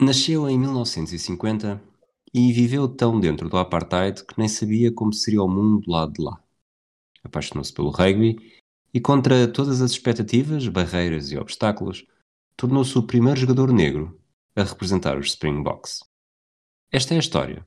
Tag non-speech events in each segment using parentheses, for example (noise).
Nasceu em 1950 e viveu tão dentro do apartheid que nem sabia como seria o mundo do lado de lá. Apaixonou-se pelo rugby e, contra todas as expectativas, barreiras e obstáculos, tornou-se o primeiro jogador negro a representar os Springboks. Esta é a história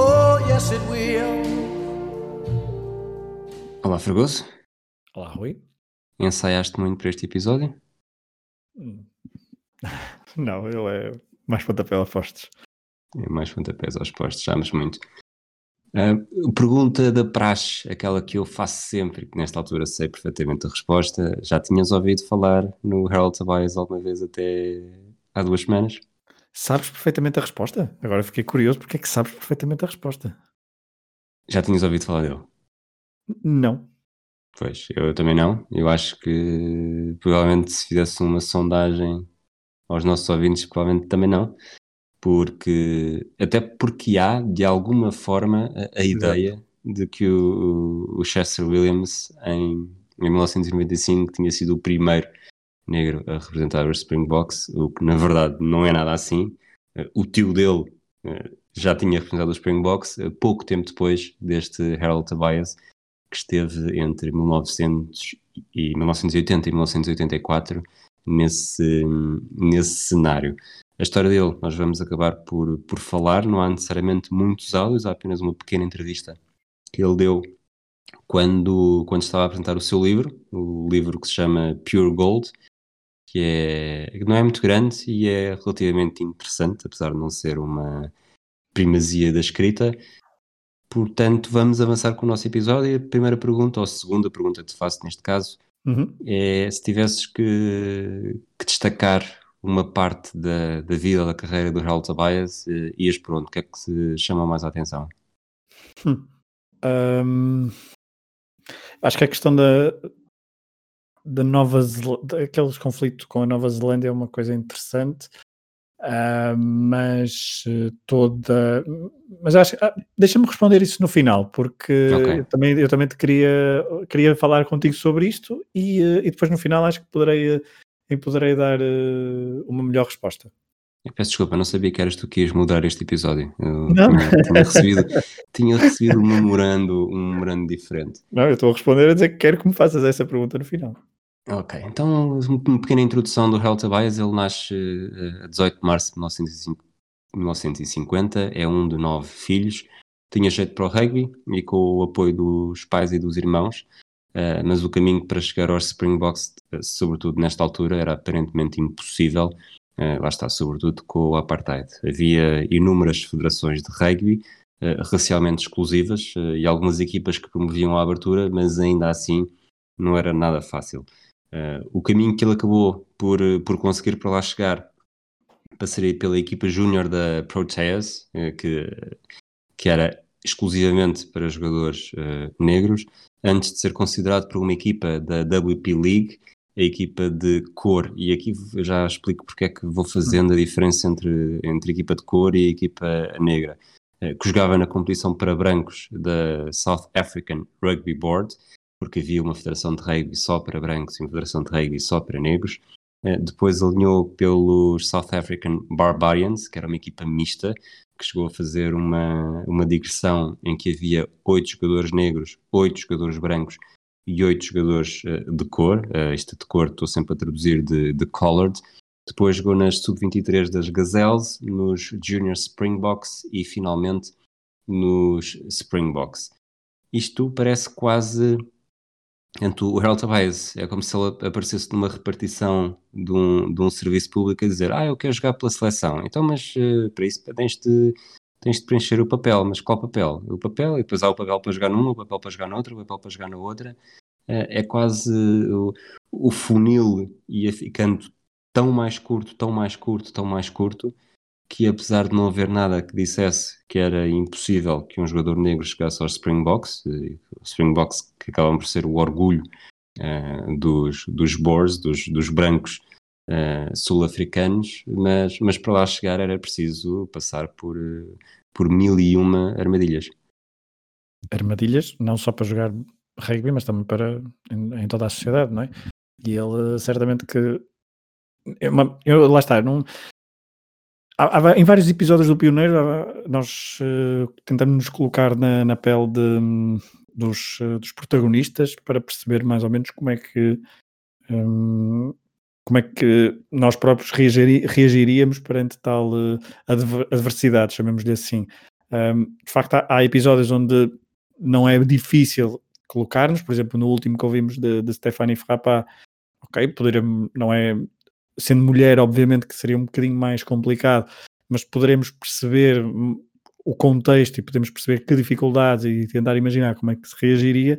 Oh, yes, it will. Olá, Fragoso. Olá, Rui. Ensaiaste muito para este episódio? (laughs) Não, ele é mais pontapé apostos. É mais pontapés aos postos, chamas muito. Ah, pergunta da praxe, aquela que eu faço sempre, que nesta altura sei perfeitamente a resposta. Já tinhas ouvido falar no Harold Tobias alguma vez até há duas semanas? Sabes perfeitamente a resposta? Agora fiquei curioso porque é que sabes perfeitamente a resposta. Já tinhas ouvido falar dele? Não. Pois, eu também não. Eu acho que provavelmente se fizesse uma sondagem aos nossos ouvintes, provavelmente também não. Porque, até porque há, de alguma forma, a, a ideia de que o, o Chester Williams, em, em 1995, tinha sido o primeiro negro a representar os Springboks, o que na verdade não é nada assim. Eh, O tio dele eh, já tinha representado os Springboks eh, pouco tempo depois deste Harold Tobias, que esteve entre 1900 e 1980 e 1984 nesse, nesse cenário. A história dele nós vamos acabar por, por falar, não há necessariamente muitos áudios, há apenas uma pequena entrevista que ele deu quando, quando estava a apresentar o seu livro, o livro que se chama Pure Gold, que é, que não é muito grande e é relativamente interessante, apesar de não ser uma primazia da escrita. Portanto, vamos avançar com o nosso episódio. A primeira pergunta, ou a segunda pergunta que te faço neste caso, Uhum. é se tivesses que, que destacar uma parte da, da vida, da carreira do Harold Tobias, eh, ias por onde? O que é que se chama mais a atenção? Hum, acho que a questão da, da Nova Zelândia, aqueles conflitos com a Nova Zelândia é uma coisa interessante, ah, mas eh, toda. Mas acho. ah, Deixa-me responder isso no final, porque Ok. eu também, eu também te queria, queria falar contigo sobre isto e, eh, e depois no final acho que poderei, eh, poderei dar uma melhor resposta. Eu peço desculpa, não sabia que eras tu que ias mudar este episódio. Eu Não. Tinha, tinha recebido, tinha recebido um memorando, um memorando diferente. Não, eu estou a responder a dizer que quero que me faças essa pergunta no final. Ok, então uma pequena introdução do Harold Tobias. Ele nasce eh, a 18 de março de 1905 1950, é um de nove filhos. Tinha jeito para o rugby e com o apoio dos pais e dos irmãos, eh, mas o caminho para chegar aos Springboks, eh, sobretudo nesta altura, era aparentemente impossível. lá está, sobretudo com o apartheid. Havia inúmeras federações de rugby, racialmente exclusivas, e algumas equipas que promoviam a abertura, mas ainda assim não era nada fácil. Eh, o caminho que ele acabou por, eh, por conseguir para lá chegar passaria pela equipa júnior da Proteas, eh, que, que era exclusivamente para jogadores negros, antes de ser considerado por uma equipa da WP League, a equipa de cor. E aqui já explico porque é que vou fazendo a diferença entre, entre equipa de cor e equipa negra, que jogava na competição para brancos da South African Rugby Board, porque havia uma federação de rugby só para brancos e uma federação de rugby só para negros. Eh, Depois alinhou pelos South African Barbarians, que era uma equipa mista, que chegou a fazer uma, uma digressão em que havia oito jogadores negros, oito jogadores brancos e oito jogadores eh, de cor. Eh, isto de cor estou sempre a traduzir de, de colored. Depois jogou nas sub-23 das Gazelles, nos Junior Springboks e finalmente nos Springboks. Isto parece quase Portanto, o Harold Tobias é como se ele aparecesse numa repartição de um, de um serviço público a dizer ah, eu quero jogar pela seleção. Então, mas eh, para isso tens de, tens de preencher o papel. Mas qual papel? O papel, e depois há o papel para jogar numa, o papel para jogar noutra, o papel para jogar na outra. Eh, é quase o, o funil ia ficando tão mais curto, tão mais curto, tão mais curto, que apesar de não haver nada que dissesse que era impossível que um jogador negro chegasse aos Springboks, Springboks que acabam por ser o orgulho uh, dos, dos Boers, dos, dos brancos uh, sul-africanos, mas, mas para lá chegar era preciso passar por, uh, por mil e uma armadilhas. Armadilhas, não só para jogar rugby, mas também para em, em toda a sociedade, não é? E ele certamente que é uma, eu, lá está, não, há, há, em vários episódios do Pioneiro nós uh, tentamos nos colocar na, na pele de, dos, uh, dos protagonistas para perceber mais ou menos como é que um, como é que nós próprios reagiríamos perante tal uh, adversidade, chamemos-lhe assim. Um, de facto, há, episódios onde não é difícil colocar-nos, por exemplo, no último que ouvimos de, de Stephanie Frappa, ok, poderíamos, não é, sendo mulher, obviamente que seria um bocadinho mais complicado, mas poderemos perceber o contexto e podemos perceber que dificuldades e tentar imaginar como é que se reagiria.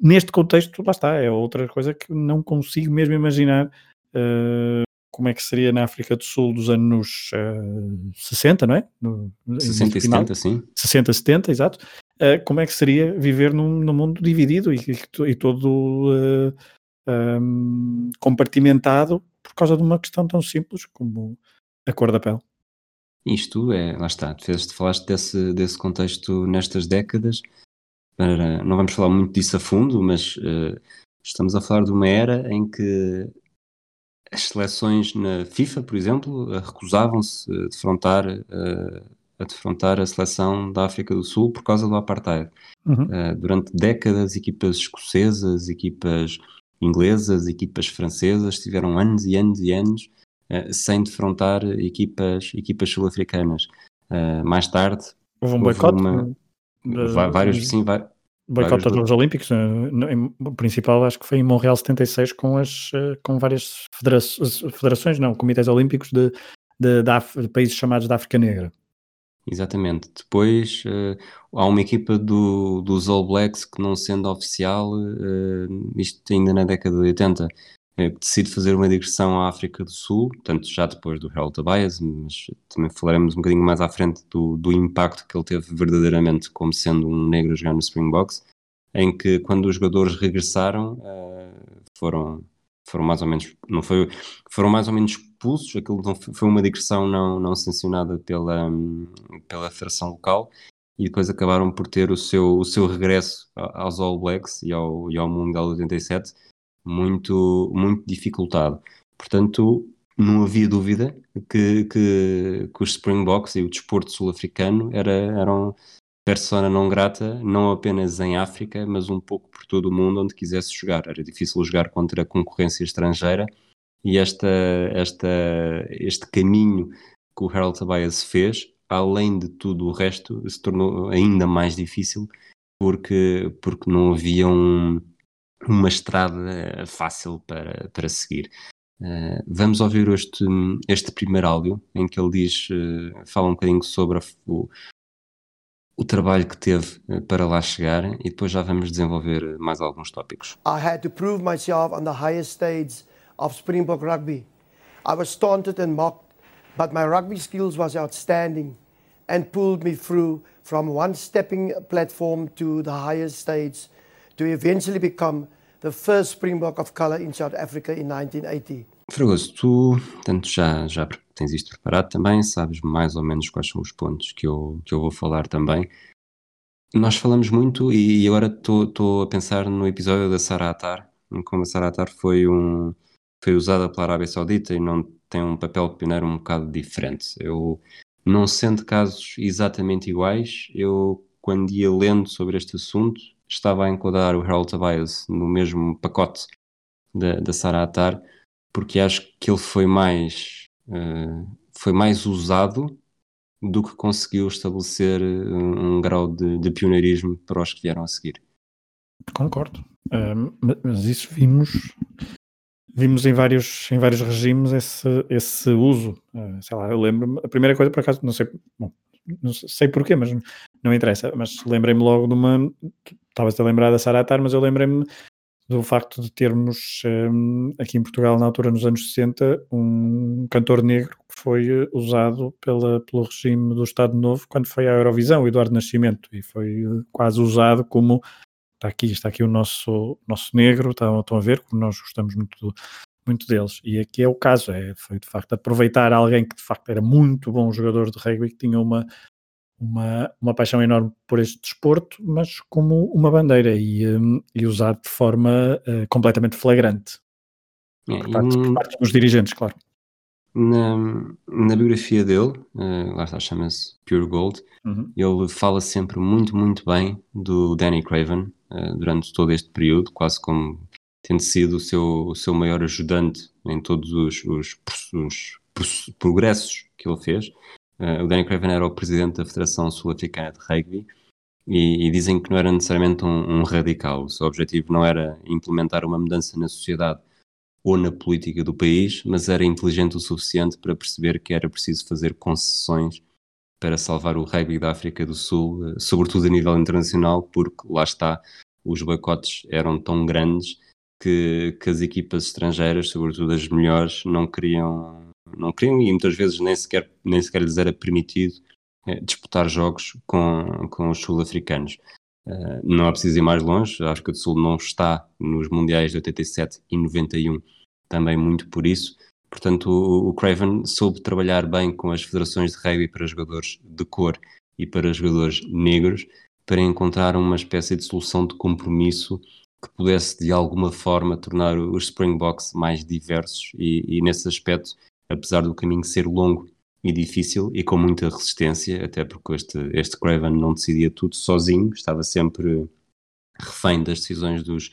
Neste contexto, lá está, é outra coisa que não consigo mesmo imaginar uh, como é que seria na África do Sul dos anos uh, 60, não é? No, 60 e 70, sim. 60, 70, exato. Uh, como é que seria viver num, num mundo dividido e, e, e todo um, compartimentado por causa de uma questão tão simples como a cor da pele. Isto é, lá está, fez falaste desse, desse contexto nestas décadas, para, não vamos falar muito disso a fundo, mas uh, estamos a falar de uma era em que as seleções na FIFA, por exemplo, recusavam-se a defrontar, uh, a defrontar a seleção da África do Sul por causa do apartheid. Uhum. Uh, durante décadas, equipas escocesas, equipas inglesas, equipas francesas, tiveram anos e anos e anos uh, sem defrontar equipas, equipas sul-africanas. Uh, mais tarde houve um boicote. Uma... vários, sim, vai, boicote dos Jogos Olímpicos, o principal acho que foi em Montreal 76 com, as, eh, com várias federações, federações não, comitês olímpicos de, de, de, de países chamados da África Negra. Exatamente. Depois uh, há uma equipa do, dos All Blacks que, não sendo oficial, uh, isto ainda na década de 80, uh, decide fazer uma digressão à África do Sul, portanto, já depois do Harold Tobias, mas também falaremos um bocadinho mais à frente do, do impacto que ele teve verdadeiramente como sendo um negro jogar no Springboks, em que quando os jogadores regressaram foram foram mais ou menos não foi foram mais ou menos expulsos, aquilo não, foi uma digressão não, não sancionada pela, pela federação local e depois acabaram por ter o seu, o seu regresso aos All Blacks e ao, e ao Mundial 87 muito, muito dificultado. Portanto, não havia dúvida que, que, que os Springboks e o desporto sul-africano era, eram persona não grata, não apenas em África, mas um pouco por todo o mundo onde quisesse jogar. Era difícil jogar contra a concorrência estrangeira e esta, esta, este caminho que o Harold Tobias fez, além de tudo o resto, se tornou ainda mais difícil porque, porque não havia um, uma estrada fácil para, para seguir. Uh, vamos ouvir este, este primeiro áudio em que ele diz, uh, fala um bocadinho sobre a, o, o trabalho que teve uh, para lá chegar e depois já vamos desenvolver mais alguns tópicos. I had to prove myself on the highest stage of Springbok rugby. I was taunted and mocked, but my rugby skills was outstanding and pulled me through from one stepping platform to the highest stage to eventually become the first Springbok of colour in South Africa in 1980. Fragoso, tu tanto já, já tens isto preparado também, sabes mais ou menos quais são os pontos que eu, que eu vou falar também. Nós falamos muito e agora estou a pensar no episódio da Saratar, como a Saratar foi um, foi usada pela Arábia Saudita e não tem um papel pioneiro um bocado diferente. Eu, não sendo casos exatamente iguais, eu, quando ia lendo sobre este assunto, estava a enquadrar o Harold Tobias no mesmo pacote da, da Sarah Attar, porque acho que ele foi mais, uh, foi mais usado do que conseguiu estabelecer um, eh, um grau de, de, pioneirismo para os que vieram a seguir. Concordo, uh, mas isso vimos vimos em vários, em vários regimes esse, esse uso. Uh, sei lá, eu lembro-me, a primeira coisa por acaso, não sei, bom, não sei porquê, mas não interessa, mas lembrei-me logo de uma, estavas a lembrar da Saratar, mas eu lembrei-me do facto de termos um, aqui em Portugal, na altura, nos anos 60, um cantor negro que foi usado pela, pelo regime do Estado Novo quando foi à Eurovisão, Eduardo Nascimento, e foi quase usado como está aqui, está aqui o nosso, nosso negro, estão, estão a ver como nós gostamos muito, muito deles. E aqui é o caso, é, foi de facto aproveitar alguém que de facto era muito bom jogador de rugby, que tinha uma, uma, uma paixão enorme por este desporto, mas como uma bandeira e, um, e usar de forma uh, completamente flagrante. É, por, parte, por parte dos dirigentes, claro. Na, na biografia dele, uh, lá está, chama-se Pure Gold, uhum. ele fala sempre muito, muito bem do Danny Craven uh, durante todo este período, quase como tendo sido o seu, o seu maior ajudante em todos os, os, os progressos que ele fez. Uh, o Danny Craven era o presidente da Federação Sul-Africana de Rugby e, e, dizem que não era necessariamente um, um radical. O seu objetivo não era implementar uma mudança na sociedade ou na política do país, mas era inteligente o suficiente para perceber que era preciso fazer concessões para salvar o rugby da África do Sul, eh, sobretudo a nível internacional, porque lá está, os boicotes eram tão grandes que, que as equipas estrangeiras, sobretudo as melhores, não queriam, não queriam e muitas vezes nem sequer, nem sequer lhes era permitido é, disputar jogos com, com os sul-africanos. Uh, não é preciso ir mais longe, a África do Sul não está nos Mundiais de 87 e 91, também muito por isso. Portanto, o, o Craven soube trabalhar bem com as federações de rugby para jogadores de cor e para jogadores negros para encontrar uma espécie de solução de compromisso que pudesse de alguma forma tornar os Springboks mais diversos e, e nesse aspecto, apesar do caminho ser longo e difícil e com muita resistência, até porque este, este Craven não decidia tudo sozinho, estava sempre refém das decisões dos,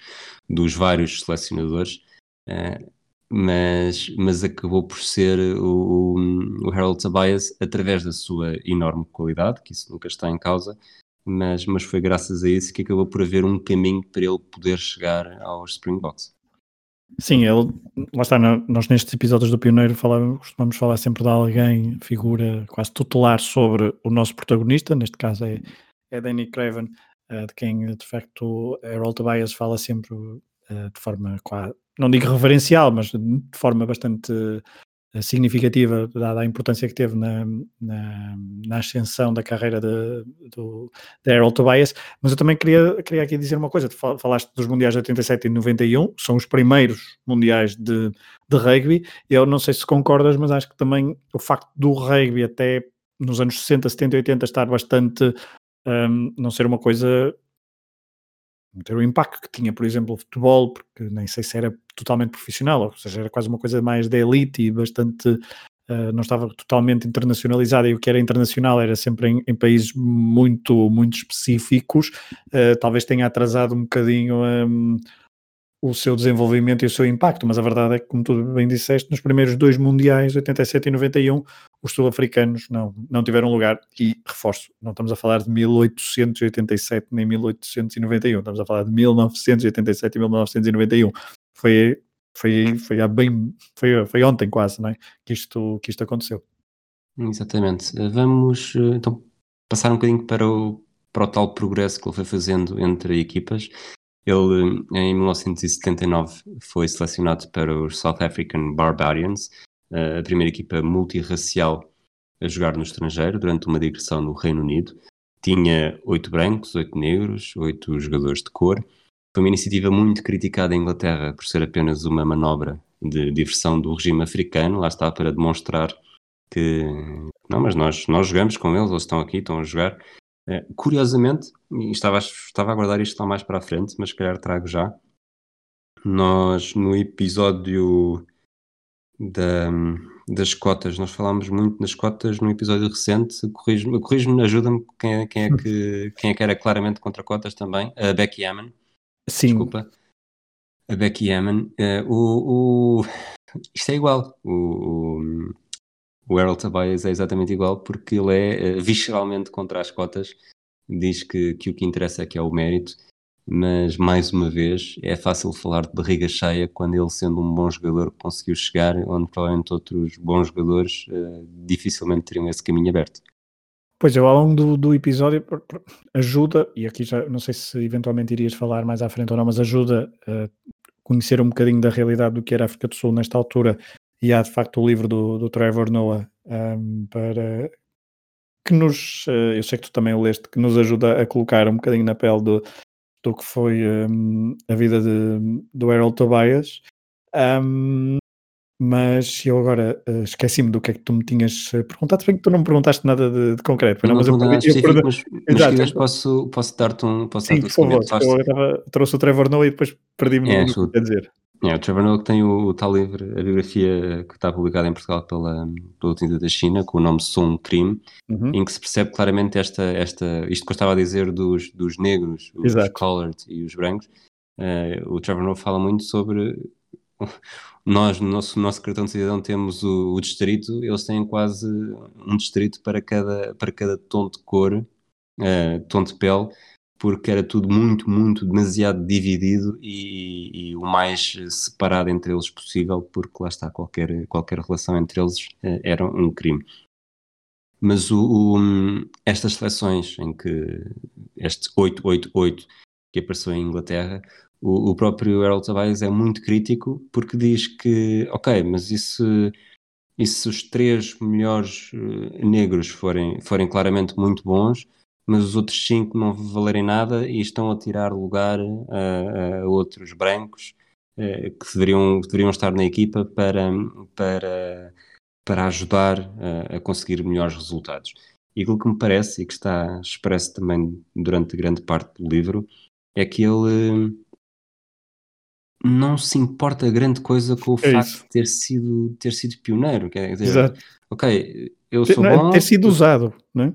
dos vários selecionadores, uh, mas, mas acabou por ser o, o Harold Tobias, através da sua enorme qualidade, que isso nunca está em causa, mas, mas foi graças a isso que acabou por haver um caminho para ele poder chegar aos Springboks. Sim, ele, lá está, nós nestes episódios do Pioneiro falamos, costumamos falar sempre de alguém, figura quase tutelar sobre o nosso protagonista, neste caso é, é Danny Craven, uh, de quem de facto Harold Tobias fala sempre uh, de forma não digo reverencial, mas de forma bastante eh, significativa, dada a importância que teve na, na, na ascensão da carreira de, do, de Harold Tobias, mas eu também queria, queria aqui dizer uma coisa, falaste dos Mundiais de 87 e 91, são os primeiros Mundiais de, de rugby, eu não sei se concordas, mas acho que também o facto do rugby até nos anos 60, 70 e 80 estar bastante, um, não ser uma coisa ter o impacto que tinha, por exemplo, o futebol, porque nem sei se era totalmente profissional, ou seja, era quase uma coisa mais da elite e bastante. Uh, não estava totalmente internacionalizada e o que era internacional era sempre em, em países muito, muito específicos. Uh, talvez tenha atrasado um bocadinho um, o seu desenvolvimento e o seu impacto, mas a verdade é que, como tu bem disseste, nos primeiros dois mundiais, 87 e 91, os sul-africanos não, não tiveram lugar. E reforço, não estamos a falar de 1887 nem 1891, estamos a falar de 1987 e 1991. Foi, foi, foi, há bem, foi, foi ontem quase não é? que, isto, que isto aconteceu. Exatamente. Vamos então passar um bocadinho para o, para o tal progresso que ele foi fazendo entre equipas. Ele, em 1979, foi selecionado para os South African Barbarians, a primeira equipa multirracial a jogar no estrangeiro durante uma digressão no Reino Unido. Tinha oito brancos, oito negros, oito jogadores de cor. Foi uma iniciativa muito criticada em Inglaterra por ser apenas uma manobra de diversão do regime africano. Lá está para demonstrar que não, mas nós, nós jogamos com eles, eles estão aqui, estão a jogar. É, curiosamente, e estava, estava a guardar isto lá mais para a frente, mas se calhar trago já. Nós, no episódio da, das cotas. Nós falámos muito nas cotas num episódio recente. Corrijo-me, corrijo ajuda-me quem, é, quem, é que, (laughs) quem é que era claramente contra cotas também. A Becky Hammond. Sim. Desculpa. A Becky Hammond. Uh, o, o, isto é igual. O, o, o Harold Tobias é exatamente igual porque ele é uh, visceralmente contra as cotas. Diz que, que o que interessa é que é o mérito mas mais uma vez é fácil falar de barriga cheia quando ele, sendo um bom jogador, conseguiu chegar onde provavelmente outros bons jogadores uh, dificilmente teriam esse caminho aberto. Pois eu, ao longo do, do, episódio, ajuda, e aqui já não sei se eventualmente irias falar mais à frente ou não, mas ajuda a conhecer um bocadinho da realidade do que era a África do Sul nesta altura. E há de facto o livro do, do Trevor Noah um, para que nos, eh, eu sei que tu também o leste, que nos ajuda a colocar um bocadinho na pele do, do que foi um, a vida de, do Harold Tobias. Um, mas eu agora uh, esqueci-me do que é que tu me tinhas eh, perguntado, se bem que tu não me perguntaste nada de, de concreto. Não, não mas eu, eu, específico, eu, mas, mas posso, posso dar-te um posso Sim, dar por favor, eu tava, trouxe o Trevor Noah e depois perdi-me é, no que dizer. É, o Trevor Noah que tem o, o, tal livro, a biografia que está publicada em Portugal pela, pela Tinta da China, com o nome um Crime, uhum. em que se percebe claramente esta, esta isto que eu estava a dizer dos, dos negros, os Exato. colored e os brancos. Uh, o Trevor Noah fala muito sobre (laughs) nós, no nosso, no nosso cartão de cidadão, temos o, o, distrito, eles têm quase um distrito para cada, para cada tom de cor, uh, tom de pele, porque era tudo muito, muito, demasiado dividido e, e, o mais separado entre eles possível, porque lá está, qualquer, qualquer relação entre eles uh, era um crime. Mas o, o, estas seleções em que este 888 que apareceu em Inglaterra o, o próprio Harold Tobias é muito crítico porque diz que, ok, mas isso e se os três melhores uh, negros forem, forem claramente muito bons, mas os outros cinco não valerem nada e estão a tirar lugar a, a outros brancos uh, que deveriam, deveriam estar na equipa para, para, para ajudar a, a conseguir melhores resultados. E aquilo que me parece, e que está expresso também durante grande parte do livro, é que ele não se importa grande coisa com o é facto isso. de ter sido, ter sido pioneiro. Quer dizer, Exato. ok, eu sou ter, bom. Ter sido usado, não é?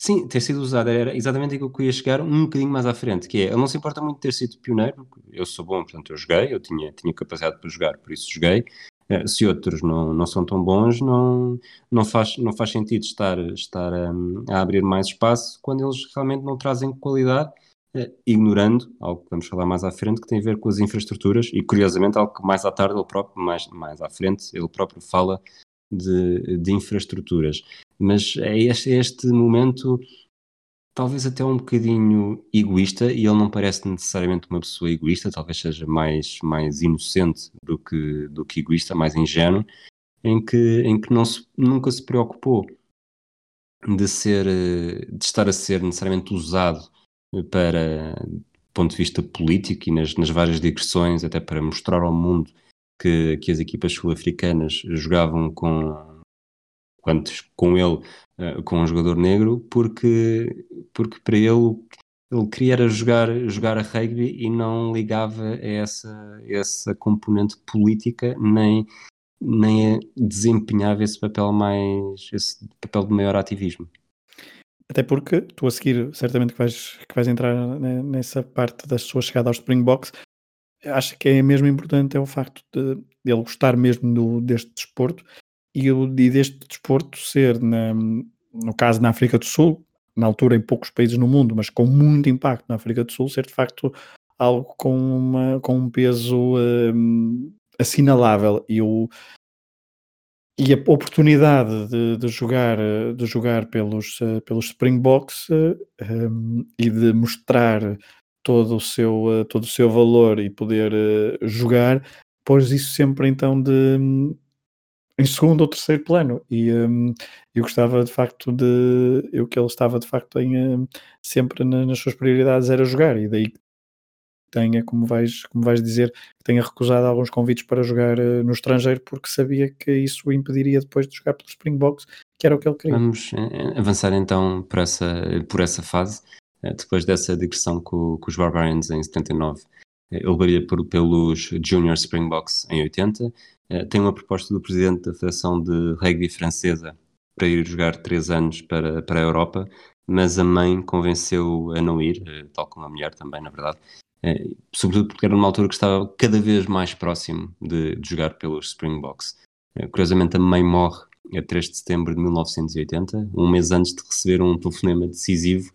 Sim, ter sido usado era exatamente aquilo que eu ia chegar um bocadinho mais à frente, que é, ele não se importa muito de ter sido pioneiro, eu sou bom, portanto eu joguei, eu tinha, tinha capacidade para jogar, por isso joguei. Eh, se outros não, não são tão bons, não, não, faz, não faz sentido estar, estar a, a abrir mais espaço quando eles realmente não trazem qualidade eh, ignorando algo que vamos falar mais à frente, que tem a ver com as infraestruturas e, curiosamente, algo que mais à tarde ele próprio, mais, mais à frente, ele próprio fala de, de infraestruturas. Mas é este, este momento, talvez até um bocadinho egoísta, e ele não parece necessariamente uma pessoa egoísta, talvez seja mais, mais inocente do que, do que egoísta, mais ingênuo, em que, em que não se, nunca se preocupou de ser, de estar a ser necessariamente usado para do ponto de vista político e nas, nas várias digressões, até para mostrar ao mundo que, que as equipas sul-africanas jogavam com quantos com ele uh, com um jogador negro porque porque para ele ele queria era jogar jogar a rugby e não ligava a essa essa componente política nem nem desempenhava esse papel mais esse papel de maior ativismo. Até porque tu a seguir, certamente que vais, que vais entrar nessa parte da sua chegada aos Springboks, acho que é mesmo importante é o facto de, de ele gostar mesmo do, deste desporto e, e deste desporto ser, na, no caso na África do Sul, na altura em poucos países no mundo, mas com muito impacto na África do Sul, ser de facto algo com, uma, com um peso um, assinalável. E o, e a oportunidade de, de, jogar, de jogar pelos, eh, pelos Springboks um, ehm, e de mostrar todo o seu, eh, todo o seu valor e poder jogar, pôs isso sempre então de em segundo ou terceiro plano e um, eu gostava de facto de eu que ele estava de facto em sempre na, nas suas prioridades era jogar e daí tenha, como vais, como vais dizer, tenha recusado alguns convites para jogar uh, no estrangeiro porque sabia que isso o impediria depois de jogar pelos Springboks, que era o que ele queria. Vamos eh, avançar então por essa, por essa fase, depois dessa digressão com, com os Barbarians em 79. Ele varia por, pelos Junior Springboks em 80. Tem uma proposta do presidente da Federação de Rugby Francesa para ir jogar três anos para, para a Europa, mas a mãe convenceu a não ir, tal como a mulher também, na verdade, é, sobretudo porque era numa altura que estava cada vez mais próximo de, de jogar pelos Springboks. Curiosamente, a mãe morre a 3 de setembro de 1980, um mês antes de receber um telefonema decisivo,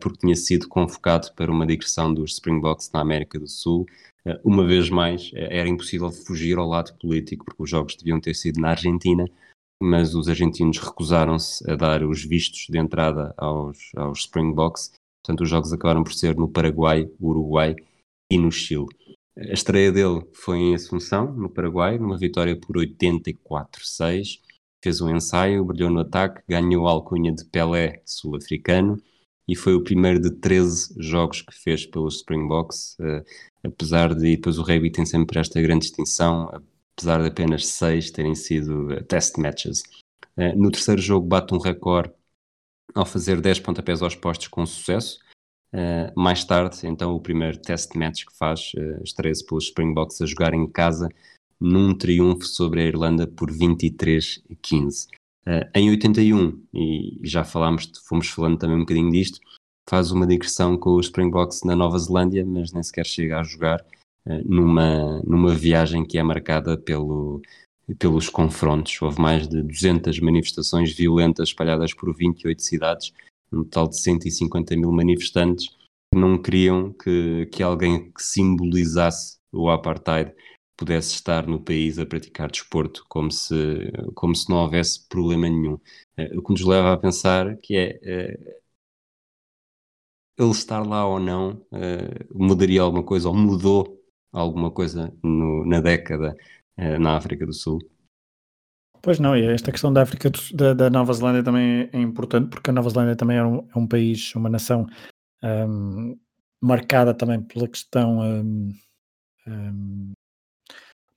porque tinha sido convocado para uma digressão dos Springboks na América do Sul. Uma vez mais, era impossível fugir ao lado político, porque os jogos deviam ter sido na Argentina, mas os argentinos recusaram-se a dar os vistos de entrada aos, aos Springboks. Portanto, os jogos acabaram por ser no Paraguai, Uruguai e no Chile. A estreia dele foi em Assunção, no Paraguai, numa vitória por 84-6. Fez um ensaio, brilhou no ataque, ganhou a alcunha de Pelé sul-africano e foi o primeiro de 13 jogos que fez pelos Springboks, uh, apesar de, depois o rugby tem sempre esta grande distinção, apesar de apenas 6 terem sido uh, test matches. Uh, no terceiro jogo bate um recorde ao fazer 10 pontapés aos postos com sucesso, Uh, mais tarde, então, o primeiro test match que faz, uh, estreia-se pelos Springboks a jogar em casa num triunfo sobre a Irlanda por 23 a 15. Uh, em 81, e já falámos, fomos falando também um bocadinho disto, faz uma digressão com os Springboks na Nova Zelândia, mas nem sequer chega a jogar uh, numa, numa viagem que é marcada pelo, pelos confrontos. Houve mais de 200 manifestações violentas espalhadas por 28 cidades, um total de 150 mil manifestantes que não queriam que, que alguém que simbolizasse o apartheid pudesse estar no país a praticar desporto como se, como se não houvesse problema nenhum. Eh, o que nos leva a pensar que é eh, ele estar lá ou não eh, mudaria alguma coisa ou mudou alguma coisa no, na década na África do Sul. Pois não, e esta questão da África da, da, Nova Zelândia também é importante, porque a Nova Zelândia também é um, é um país, uma nação um, marcada também pela questão um, hum,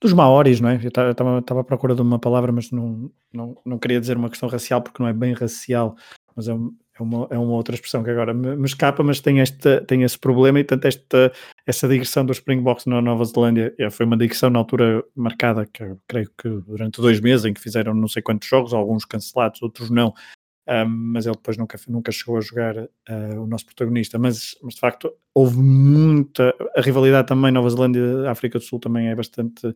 dos maoris, não é? Eu estava à procura de uma palavra, mas não, não, não queria dizer uma questão racial, porque não é bem racial, mas é, é uma, é uma outra expressão que agora me, me, escapa, mas tem, este, tem esse problema e tanto esta, essa digressão dos Springboks na Nova Zelândia é, foi uma digressão na altura marcada, que creio que durante dois meses, em que fizeram não sei quantos jogos, alguns cancelados, outros não, mas ele depois nunca, nunca chegou a jogar uh, o nosso protagonista. Mas, mas de facto houve muita. A rivalidade também, Nova Zelândia, África do Sul também é bastante.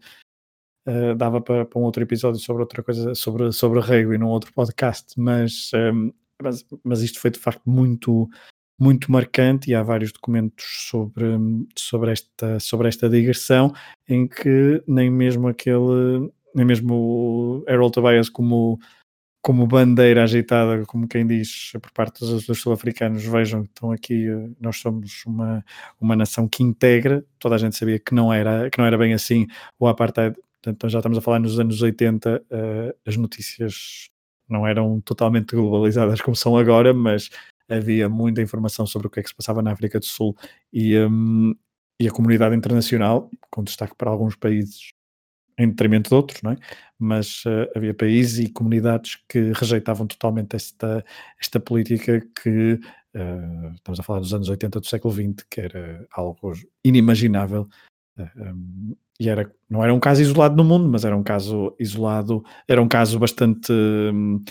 Uh, dava para, para, um outro episódio sobre outra coisa, sobre, sobre rugby, num outro podcast, mas um, mas, mas isto foi de facto muito, muito marcante e há vários documentos sobre, sobre, esta, sobre esta digressão em que nem mesmo aquele, nem mesmo o Harold Tobias como, como bandeira agitada, como quem diz por parte dos, dos sul-africanos, vejam que estão aqui, nós somos uma, uma nação que integra, toda a gente sabia que não era, que não era bem assim o apartheid, então já estamos a falar nos anos 80, uh, eh, as notícias não eram totalmente globalizadas como são agora, mas havia muita informação sobre o que é que se passava na África do Sul e, um, e a comunidade internacional, com destaque para alguns países em detrimento de outros, não é? mas uh, havia países e comunidades que rejeitavam totalmente esta, esta política que uh, estamos a falar dos anos 80 do século XX, que era algo inimaginável um, e era, não era um caso isolado no mundo, mas era um caso isolado, era um caso bastante um,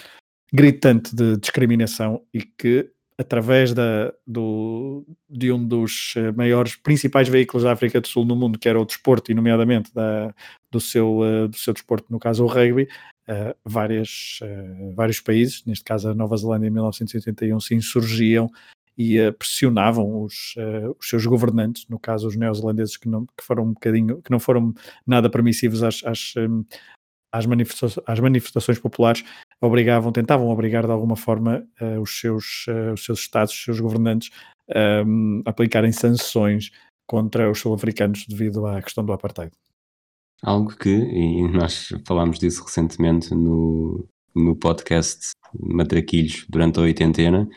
gritante de discriminação e que através da, do, de um dos eh, maiores, principais veículos da África do Sul no mundo, que era o desporto, e nomeadamente da, do, seu, uh, do seu desporto, no caso o rugby, uh, várias, uh, vários países, neste caso a Nova Zelândia em 1981, se insurgiam e uh, pressionavam os, uh, os, seus governantes, no caso os neozelandeses que não, que foram um bocadinho, que não foram nada permissivos às, às, um, às, manifestações, às manifestações populares, obrigavam, tentavam obrigar de alguma forma uh, os, seus, os seus estados, os seus governantes um, a aplicarem sanções contra os sul-africanos devido à questão do apartheid. Algo que, e nós falámos disso recentemente no, no podcast Matraquilhos durante a oitentena,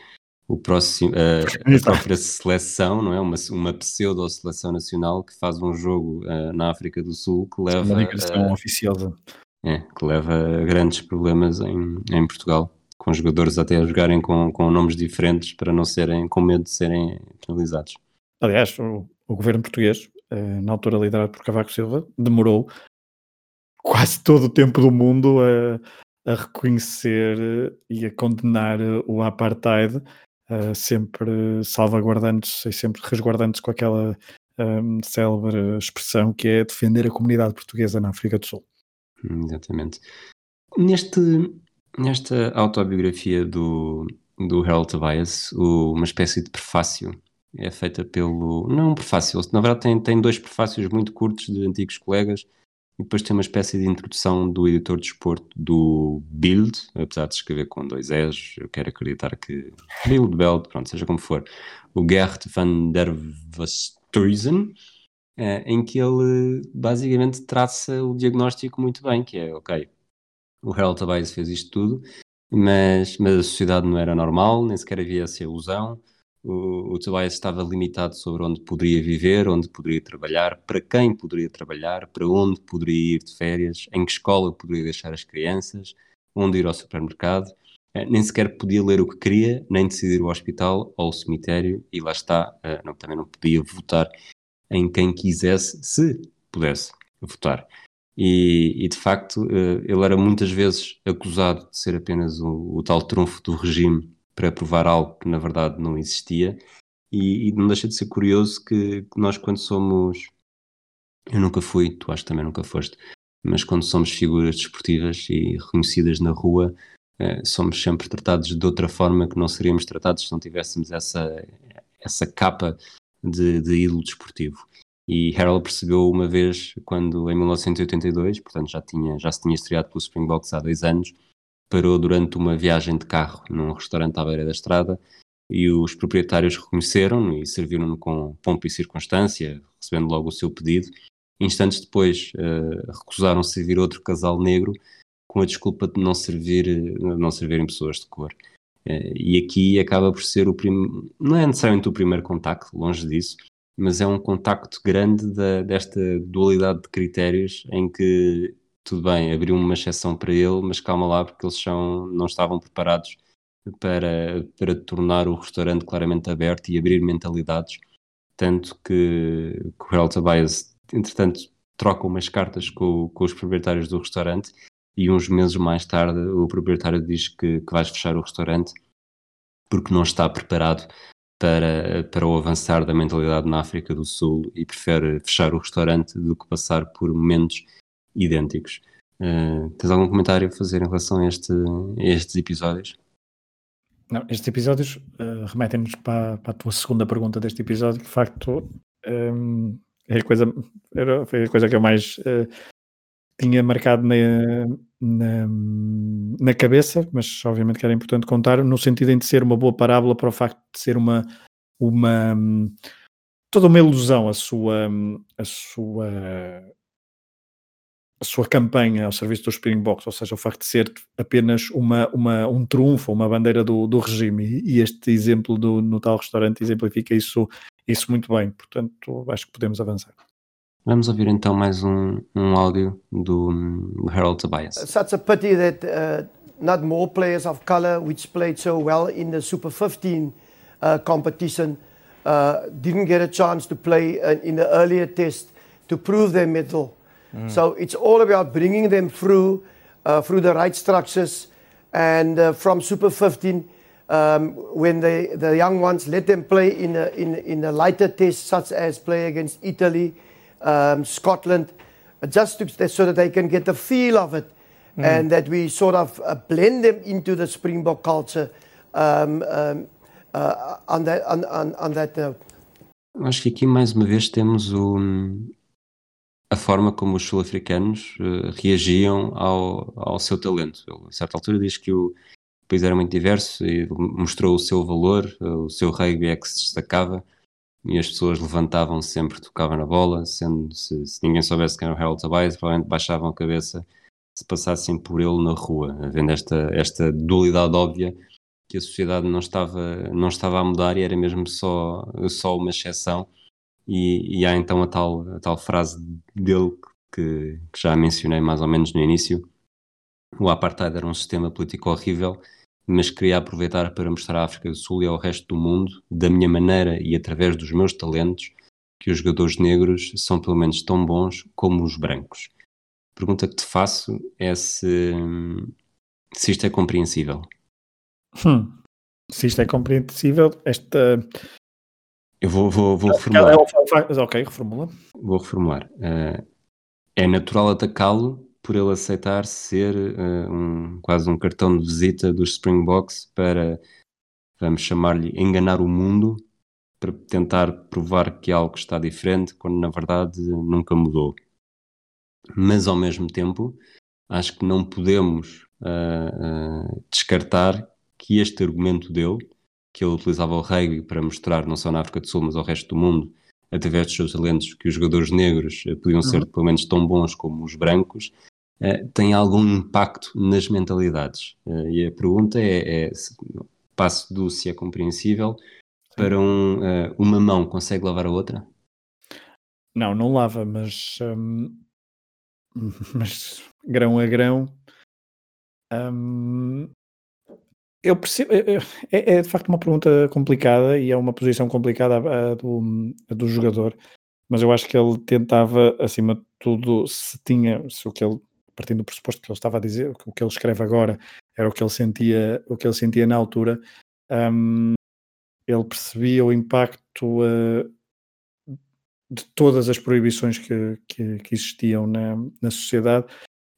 o próximo, uh, a própria seleção, não é? Uma, uma pseudo-seleção nacional que faz um jogo uh, na África do Sul que leva. Uma uh, oficiosa. É, que leva a grandes problemas em, em Portugal, com jogadores até a jogarem com, com nomes diferentes para não serem, com medo de serem penalizados. Aliás, o, o governo português, na altura liderado por Cavaco Silva, demorou quase todo o tempo do mundo a, a reconhecer e a condenar o apartheid sempre salvaguardando-se e sempre resguardando-se com aquela um, célebre expressão que é defender a comunidade portuguesa na África do Sul. Exatamente. Neste, nesta autobiografia do, do Harold Tobias, o, uma espécie de prefácio é feita pelo. Não um prefácio, na verdade tem, tem dois prefácios muito curtos de antigos colegas e depois tem uma espécie de introdução do editor de esporte do Bild, apesar de escrever com dois Es, eu quero acreditar que Bild, Beld, pronto, seja como for, o Gert van der Westhuizen, eh, em que ele basicamente traça o diagnóstico muito bem, que é, ok, o Harold Tobias fez isto tudo, mas, mas a sociedade não era normal, nem sequer havia essa ilusão, o, o Tobias estava limitado sobre onde poderia viver, onde poderia trabalhar, para quem poderia trabalhar, para onde poderia ir de férias, em que escola poderia deixar as crianças, onde ir ao supermercado. Eh, nem sequer podia ler o que queria, nem decidir o hospital ou o cemitério, e lá está, eh, não, também não podia votar em quem quisesse, se pudesse votar. E, e, de facto, eh, ele era muitas vezes acusado de ser apenas o, o tal trunfo do regime para provar algo que na verdade não existia. E, e não deixa de ser curioso que nós, quando somos. Eu nunca fui, tu acho que também nunca foste, mas quando somos figuras desportivas e reconhecidas na rua, eh, somos sempre tratados de outra forma que não seríamos tratados se não tivéssemos essa, essa capa de, de ídolo desportivo. E Harold percebeu uma vez, quando em 1982, portanto já, tinha, já se tinha estreado pelo Springboks há dois anos, parou durante uma viagem de carro num restaurante à beira da estrada e os proprietários reconheceram-no e serviram-no com pompa e circunstância, recebendo logo o seu pedido. Instantes depois uh, recusaram servir outro casal negro com a desculpa de não servir não servirem pessoas de cor. Uh, e aqui acaba por ser o primeiro, não é necessariamente o primeiro contacto, longe disso, mas é um contacto grande da, desta dualidade de critérios em que tudo bem, abriu uma exceção para ele, mas calma lá, porque eles são, não estavam preparados para, para tornar o restaurante claramente aberto e abrir mentalidades. Tanto que, que o Harold Tobias, entretanto, troca umas cartas com, com os proprietários do restaurante e uns meses mais tarde o proprietário diz que, que vais fechar o restaurante porque não está preparado para, para o avançar da mentalidade na África do Sul e prefere fechar o restaurante do que passar por momentos idênticos. Uh, tens algum comentário a fazer em relação a, este, a estes episódios? Não, estes episódios uh, remetem-nos para, para, a tua segunda pergunta deste episódio. De facto, um, é a coisa, era, foi a coisa que eu mais uh, tinha marcado na, na, na, cabeça, mas obviamente que era importante contar, no sentido de ser uma boa parábola para o facto de ser uma, uma toda uma ilusão a sua, a sua a sua campanha ao serviço dos Springboks, ou seja, o facto de ser apenas uma, uma, um trunfo, uma bandeira do, do regime, e este exemplo do, no tal restaurante exemplifica isso, isso muito bem, portanto acho que podemos avançar. Vamos ouvir então mais um, um áudio do Harold Tobias. Such a pity that uh, not more players of color which played so well in the Super 15 uh, competition uh, didn't get a chance to play uh, in the earlier test to prove their mettle. Mm. So it's all about bringing them through uh, through the right structures, and uh, from Super 15, um, when they, the young ones let them play in a, in in a lighter test, such as play against Italy, um, Scotland, just to, so that they can get the feel of it, mm. and that we sort of uh, blend them into the Springbok culture. Um, um uh, on that, on, on, on that uh, Acho que aqui mais uma vez temos o, a forma como os sul-africanos uh, reagiam ao, ao seu talento. Ele, a certa altura diz que o país era muito diverso e mostrou o seu valor, uh, o seu rugby é que se destacava e as pessoas levantavam -se sempre, tocavam na bola, sendo se, se, ninguém soubesse quem era o Harold Tobias, provavelmente baixavam a cabeça se passassem por ele na rua, havendo esta, esta dualidade óbvia que a sociedade não estava, não estava a mudar e era mesmo só, só uma exceção e, e há então a tal, a tal frase dele que, que já mencionei mais ou menos no início. O apartheid era um sistema político horrível, mas queria aproveitar para mostrar à África do Sul e ao resto do mundo, da minha maneira e através dos meus talentos, que os jogadores negros são pelo menos tão bons como os brancos. A pergunta que te faço é se, se isto é compreensível. Hum. Se isto é compreensível, esta, eu vou, vou, vou reformular. Ok, reformula. Vou reformular. Uh, é natural atacá-lo por ele aceitar ser uh, um, quase um cartão de visita dos Springboks para, vamos chamar-lhe, enganar o mundo para tentar provar que algo está diferente, quando na verdade nunca mudou. mas ao mesmo tempo acho que não podemos uh, uh, descartar que este argumento dele, que ele utilizava o rugby para mostrar não só na África do Sul, mas ao resto do mundo, através dos seus talentos, que os jogadores negros uh, podiam ser uhum. pelo menos tão bons como os brancos, tem algum impacto nas mentalidades. e a pergunta é, é se, passo do se é compreensível para um, uma mão consegue lavar a outra? Não, não lava, mas, hum, (laughs) mas grão a grão. hum, eu percebo, é, é- de facto uma pergunta complicada e é uma posição complicada a, a do, a do jogador, mas eu acho que ele tentava, acima de tudo, se tinha, se o que ele, partindo do pressuposto que ele estava a dizer, o que ele escreve agora era o que ele sentia, o que ele sentia na altura, hum, ele percebia o impacto eh, de todas as proibições que, que, que existiam na, na sociedade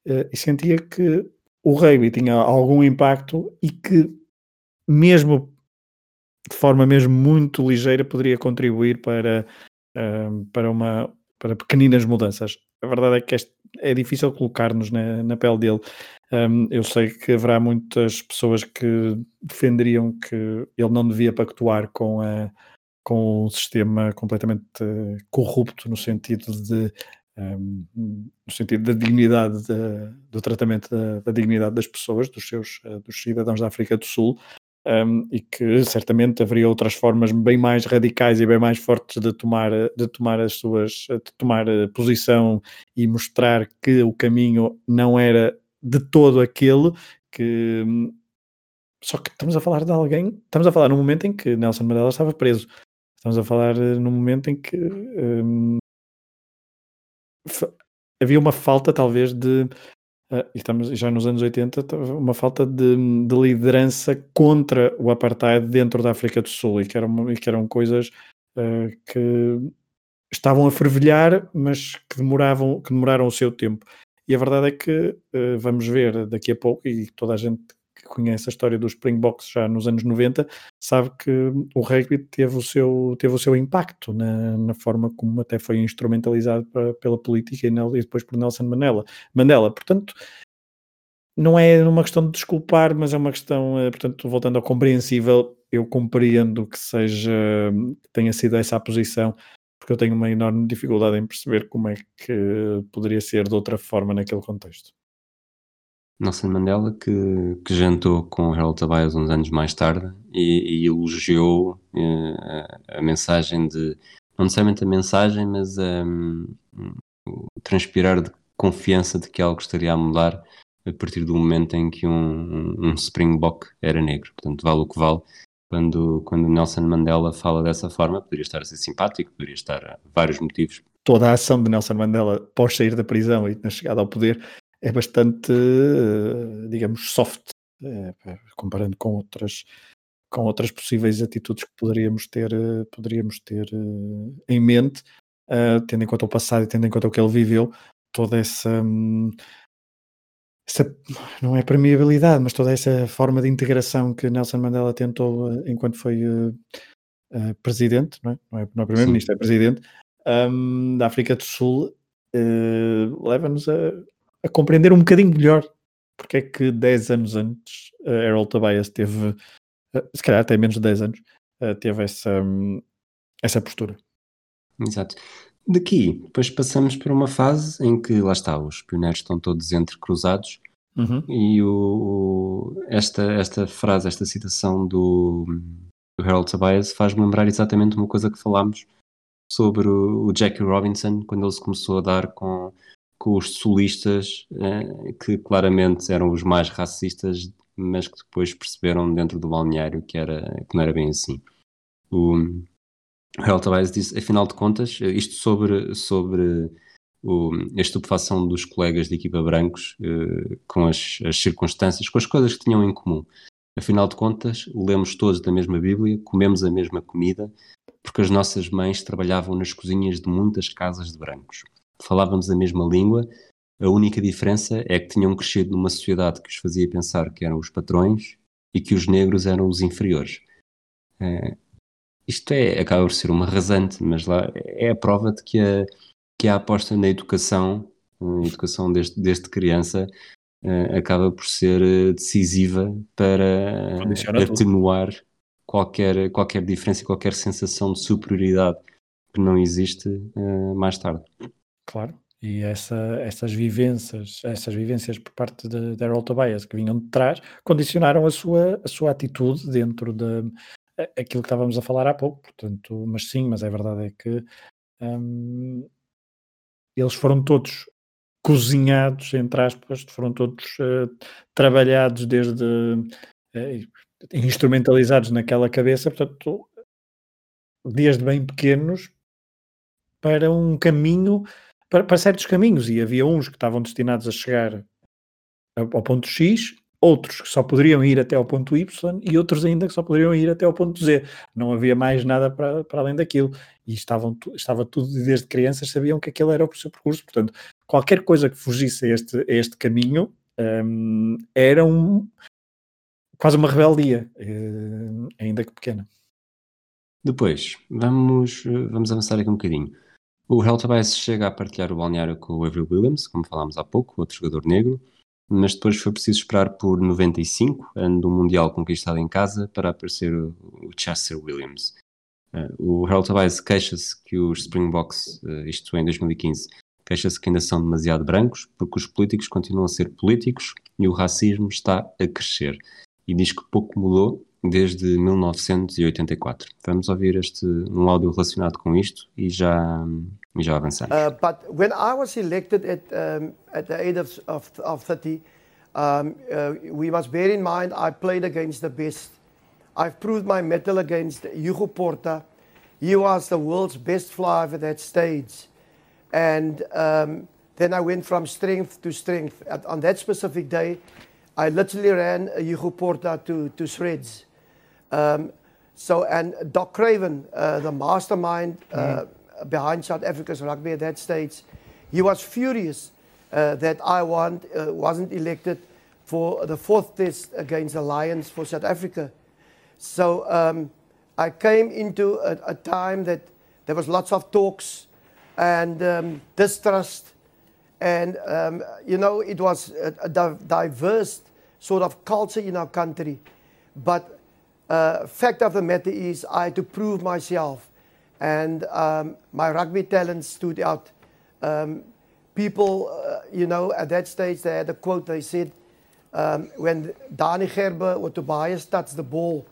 uh, e sentia que o rugby tinha algum impacto e que mesmo de forma mesmo muito ligeira poderia contribuir para, uh, para, uma, para pequeninas mudanças. A verdade é que este, é difícil colocar-nos na, na pele dele. Um, eu sei que haverá muitas pessoas que defenderiam que ele não devia pactuar com a, com um sistema completamente uh, corrupto no sentido de um, no sentido da dignidade de, do tratamento da, da, dignidade das pessoas, dos seus uh, dos cidadãos da África do Sul um, e que certamente haveria outras formas bem mais radicais e bem mais fortes de tomar de tomar as suas de tomar posição e mostrar que o caminho não era de todo aquele que só que estamos a falar de alguém, estamos a falar num momento em que Nelson Mandela estava preso. Estamos a falar uh, num momento em que um, havia uma falta, talvez, de. Uh, estamos já nos anos 80, uma falta de, de, liderança contra o apartheid dentro da África do Sul e que eram, e que eram coisas uh, que estavam a fervilhar, mas que demoravam, que demoraram o seu tempo. E a verdade é que uh, vamos ver daqui a pouco, e toda a gente que conhece a história dos Springboks já nos anos 90, sabe que o rugby teve o seu, teve o seu impacto na, na forma como até foi instrumentalizado para, pela política e, e, depois por Nelson Mandela. Mandela. Portanto, não é uma questão de desculpar, mas é uma questão, eh, portanto, voltando ao compreensível, eu compreendo que seja, que tenha sido essa a posição, porque eu tenho uma enorme dificuldade em perceber como é que poderia ser de outra forma naquele contexto. Nelson Mandela, que, que jantou com Harold Tobias uns anos mais tarde e, e elogiou uh, a, a, mensagem de, não necessariamente a mensagem, mas um, o transpirar de confiança de que algo estaria a mudar a partir do momento em que um, um, um Springbok era negro. Portanto, vale o que vale. Quando, quando Nelson Mandela fala dessa forma, poderia estar a ser simpático, poderia estar a vários motivos. Toda a ação de Nelson Mandela pós sair da prisão e na chegada ao poder é bastante, eh, digamos, soft, é, comparando com outras, com outras possíveis atitudes que poderíamos ter, eh, poderíamos ter em mente, tendo em conta o passado e tendo em conta o que ele viveu, toda essa, hum, essa não é permeabilidade, mas toda essa forma de integração que Nelson Mandela tentou enquanto foi presidente, não é, não é, é primeiro-ministro, é presidente um, da África do Sul, leva-nos a a compreender um bocadinho melhor porque é que 10 anos antes a Harold Tobias teve, se calhar até menos de 10 anos, teve essa, essa postura. Exato. Daqui, depois passamos por uma fase em que, lá está, os pioneiros estão todos entrecruzados uhum. e o, esta, esta frase, esta citação do, do Harold Tobias faz-me lembrar exatamente uma coisa que falámos sobre o, o Jackie Robinson, quando ele se começou a dar com com os solistas, eh, que claramente eram os mais racistas, mas que depois perceberam dentro do balneário que, era, que não era bem assim. O Harold Tavares disse, afinal de contas, isto sobre, sobre o, a estupefação dos colegas de equipa brancos eh, com as, as circunstâncias, com as coisas que tinham em comum. Afinal de contas, lemos todos da mesma Bíblia, comemos a mesma comida, porque as nossas mães trabalhavam nas cozinhas de muitas casas de brancos falávamos a mesma língua, a única diferença é que tinham crescido numa sociedade que os fazia pensar que eram os patrões e que os negros eram os inferiores. É, isto é, acaba por ser uma rasante, mas lá é a prova de que a, que a aposta na educação A educação desde, desde criança uh, acaba por ser uh, decisiva para atenuar qualquer, qualquer diferença e qualquer sensação de superioridade que não existe mais tarde. Claro. E essa, essas vivências, essas vivências por parte de, Harold Tobias que vinham de trás, condicionaram a sua, a sua atitude dentro de aquilo que estávamos a falar há pouco. Portanto, mas sim, mas a verdade é que hum, eles foram todos cozinhados, entre aspas, foram todos uh, trabalhados desde uh, instrumentalizados naquela cabeça, portanto, desde bem pequenos para um caminho, para, para certos caminhos, e havia uns que estavam destinados a chegar ao ponto X outros que só poderiam ir até ao ponto Y e outros ainda que só poderiam ir até ao ponto Z. Não havia mais nada para, para além daquilo. E estavam, estava tudo, desde crianças, sabiam que aquele era o seu percurso. Portanto, qualquer coisa que fugisse a este, a este caminho um, era um, quase uma rebeldia, uh, ainda que pequena. Depois, vamos, vamos avançar aqui um bocadinho. O Hell Tobias chega a partilhar o balneário com o Avery Williams, como falámos há pouco, outro jogador negro mas depois foi preciso esperar por 95, ano do Mundial conquistado em casa, para aparecer o, Chester Williams. Uh, o Harold queixa-se que os Springboks, uh, isto em 2015, queixa-se que ainda são demasiado brancos, porque os políticos continuam a ser políticos e o racismo está a crescer. E diz que pouco mudou desde 1984. Vamos ouvir este um áudio relacionado com isto e já e já avançamos. Uh, but when I was elected at um, at the age of of, of 30, um, uh, we must bear in mind I played against the best. I've proved my mettle against Hugo Porta. He was the world's best flyer at that stage, and um, then I went from strength to strength. At, on that specific day, I literally ran Hugo Porta to to shreds. Um, so, and Doc Craven, uh, the mastermind uh, mm. behind South Africa's rugby at that stage, he was furious uh, that I want, uh, wasn't elected for the fourth test against the Lions for South Africa. So um, I came into a, a, time that there was lots of talks and um, distrust. And, um, you know, it was a, a diverse sort of culture in our country. But uh, fact of the matter is, I had to prove myself, and um, my rugby talent stood out. Um, people, uh, you know, at that stage, they had a quote. They said, um, "When Dani Gerber or Tobias touched the ball,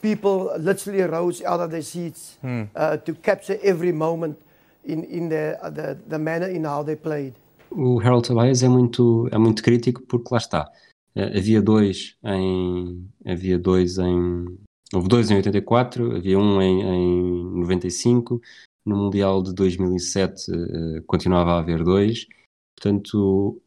people literally rose out of their seats hmm. uh, to capture every moment in in the, the the manner in how they played." O Harold Tobias é muito é muito crítico porque lá está. Uh, havia dois em havia dois em houve dois em 84 havia um em, em 95 no mundial de 2007 uh, continuava a haver dois. Portanto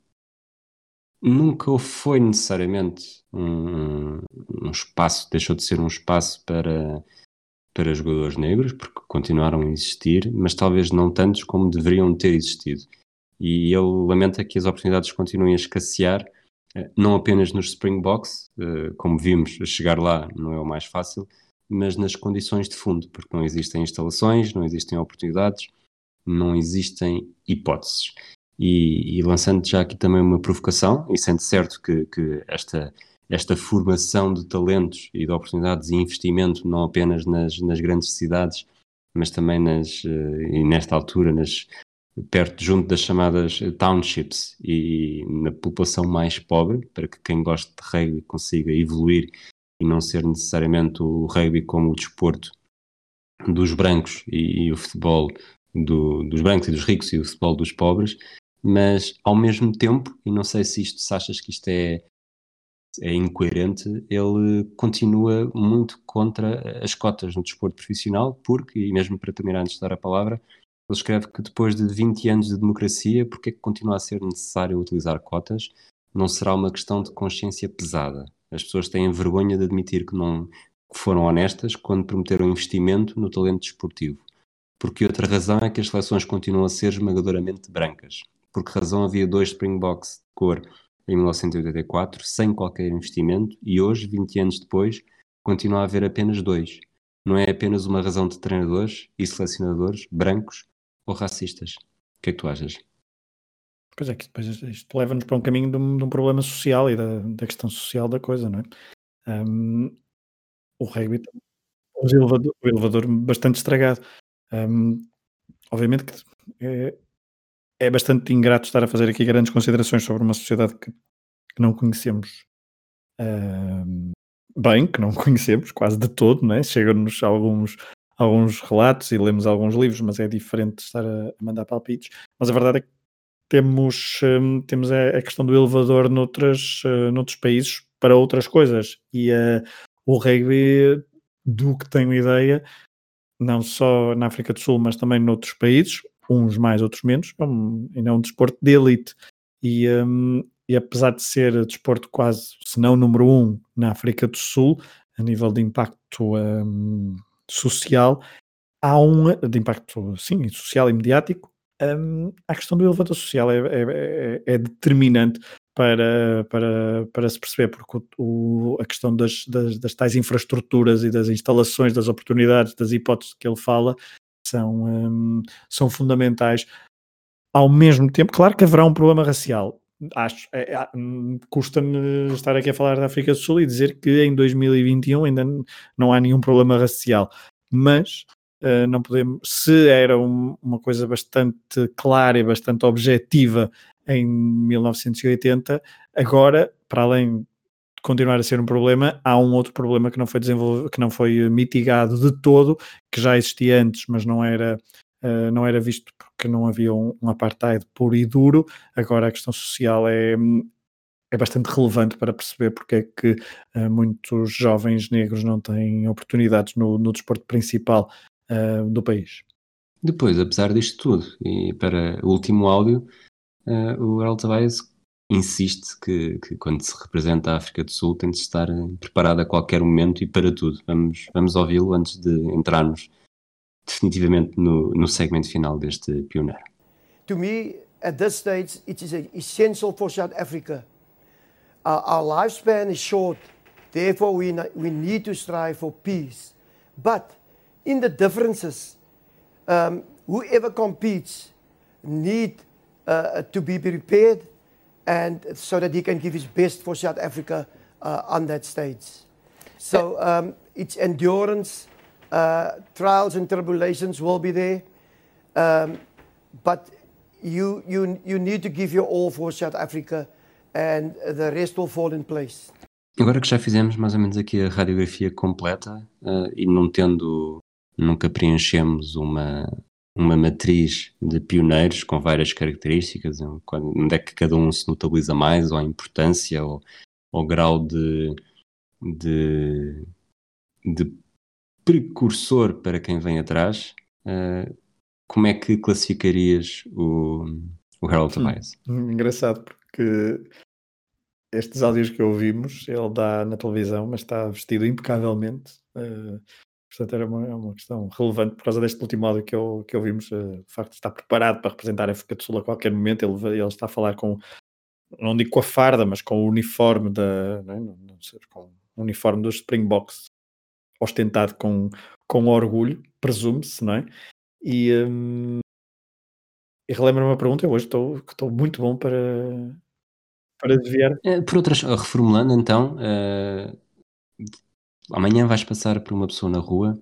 nunca foi necessariamente um, um, espaço deixou de ser um espaço para para jogadores negros porque continuaram a existir mas talvez não tantos como deveriam ter existido. E ele lamenta que as oportunidades continuem a escassear eh, não apenas nos Springboks, eh, como vimos, chegar lá não é o mais fácil, mas nas condições de fundo, porque não existem instalações, não existem oportunidades, não existem hipóteses. E, e lançando já aqui também uma provocação, e sendo certo que, que esta, esta formação de talentos e de oportunidades e investimento, não apenas nas, nas grandes cidades, mas também nas, eh, e nesta altura nas perto, junto das chamadas townships e na população mais pobre, para que quem gosta de rugby consiga evoluir e não ser necessariamente o rugby como o desporto dos brancos e, e o futebol do, dos brancos e dos ricos e o futebol dos pobres, mas ao mesmo tempo, e não sei se isto se achas que isto é, é incoerente, ele continua muito contra as cotas no desporto profissional, porque, e mesmo para terminar antes de dar a palavra, ele escreve que depois de 20 anos de democracia, porque é que continua a ser necessário utilizar cotas? Não será uma questão de consciência pesada. As pessoas têm vergonha de admitir que não que foram honestas quando prometeram investimento no talento desportivo. Porque outra razão é que as seleções continuam a ser esmagadoramente brancas. Por que razão havia dois Springboks de cor em 1984 sem qualquer investimento e hoje, 20 anos depois, continua a haver apenas dois. Não é apenas uma razão de treinadores e selecionadores brancos ou racistas. O que é que tu achas? Pois é, que depois isto leva-nos para um caminho de um, de um problema social e da, da, questão social da coisa, não é? Um, o rugby tem o elevador, o elevador bastante estragado. Um, obviamente que é, é, bastante ingrato estar a fazer aqui grandes considerações sobre uma sociedade que, que não conhecemos um, bem, que não (laughs) conhecemos quase de todo, não é? Chegam-nos alguns, alguns relatos e lemos alguns livros, mas é diferente estar a, mandar palpites. Mas a verdade é que temos, um, temos a, questão do elevador noutras, uh, noutros países para outras coisas. E uh, o rugby, do que tenho ideia, não só na África do Sul, mas também noutros países, uns mais, outros menos, é um, ainda é um desporto de elite. E, um, e apesar de ser desporto quase, se não número um na África do Sul, a nível de impacto um, social, há um de impacto, sim, social e mediático, um, a questão do elevador social é, é, é, é determinante para, para, para se perceber, porque o, a questão das, das, das, tais infraestruturas e das instalações, das oportunidades, das hipóteses que ele fala, são, um, são fundamentais. Ao mesmo tempo, claro que haverá um problema racial. Acho, é, é, custa-me estar aqui a falar da África do Sul e dizer que em 2021 ainda não há nenhum problema racial, mas Uh, não podemos, se era um, uma coisa bastante clara e bastante objetiva em 1980, agora, para além de continuar a ser um problema, há um outro problema que não foi desenvolvido, que não foi mitigado de todo, que já existia antes, mas não era Uh, não era visto porque não havia um, um, apartheid puro e duro. Agora a questão social é, é bastante relevante para perceber porque é que uh, muitos jovens negros não têm oportunidades no, no desporto principal uh, do país. Depois, apesar disto tudo, e para o último áudio, uh, o Harold Tavares insiste que, que, quando se representa a África do Sul tem de estar preparado a qualquer momento e para tudo. Vamos, vamos ouvi-lo antes de entrarmos definitivamente no, no segmento final deste pioneiro. To me, at this stage, it is essential for South Africa. Uh, our lifespan is short, therefore we, we need to strive for peace. But in the differences. Um, whoever competes need uh, to be prepared and so that he can give his best for South Africa uh, on that stage. So um, it's endurance, uh, trials and tribulations will be there, um, but you, you, you need to give your all for South Africa and the rest will fall in place. Agora que já fizemos mais ou menos aqui a radiografia completa uh, e não tendo nunca preenchemos uma, uma matriz de pioneiros com várias características, onde é que cada um se notabiliza mais, ou a importância, ou o grau de, de, de, precursor para quem vem atrás. Uh, como é que classificarias o, o Harold Tobias? Hum, engraçado, porque estes áudios que ouvimos, ele dá na televisão, mas está vestido impecavelmente. Uh, Portanto, era uma, é uma questão relevante por causa deste último áudio que, eu, que ouvimos. Uh, de facto, está preparado para representar a África do Sul a qualquer momento. Ele, ele está a falar com, não digo com a farda, mas com o uniforme da, não, é? não, não sei, com o uniforme dos Springboks, ostentado com, com orgulho, presume-se, não é? E, um, e relembra-me uma pergunta. Eu hoje estou, estou muito bom para, para desviar. Eh, por outras, reformulando então. Uh amanhã vais passar por uma pessoa na rua,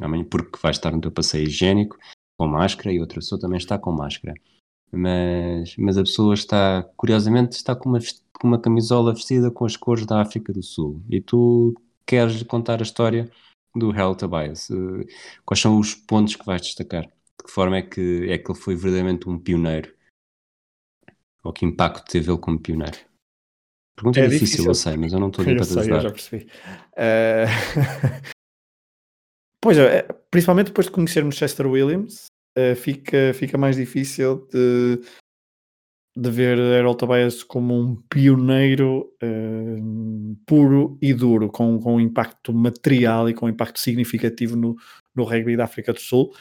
amanhã, porque vais estar no teu passeio higiênico, com máscara, e outra pessoa também está com máscara. Mas, mas a pessoa está, curiosamente, está com uma, com uma camisola vestida com as cores da África do Sul. E tu queres contar a história do Harold Tobias. Eh, quais são os pontos que vais destacar? De que forma é que, é que ele foi verdadeiramente um pioneiro? Ou que impacto teve ele como pioneiro? Pergunta é difícil, difícil, eu sei, mas eu não estou ali (laughs) para te ajudar. Já percebi. Uh... (laughs) pois é, principalmente depois de conhecermos Chester Williams, uh, fica, fica mais difícil de, de ver Errol Tobias como um pioneiro uh, puro e duro, com, com um impacto material e com um impacto significativo no, no rugby da África do Sul,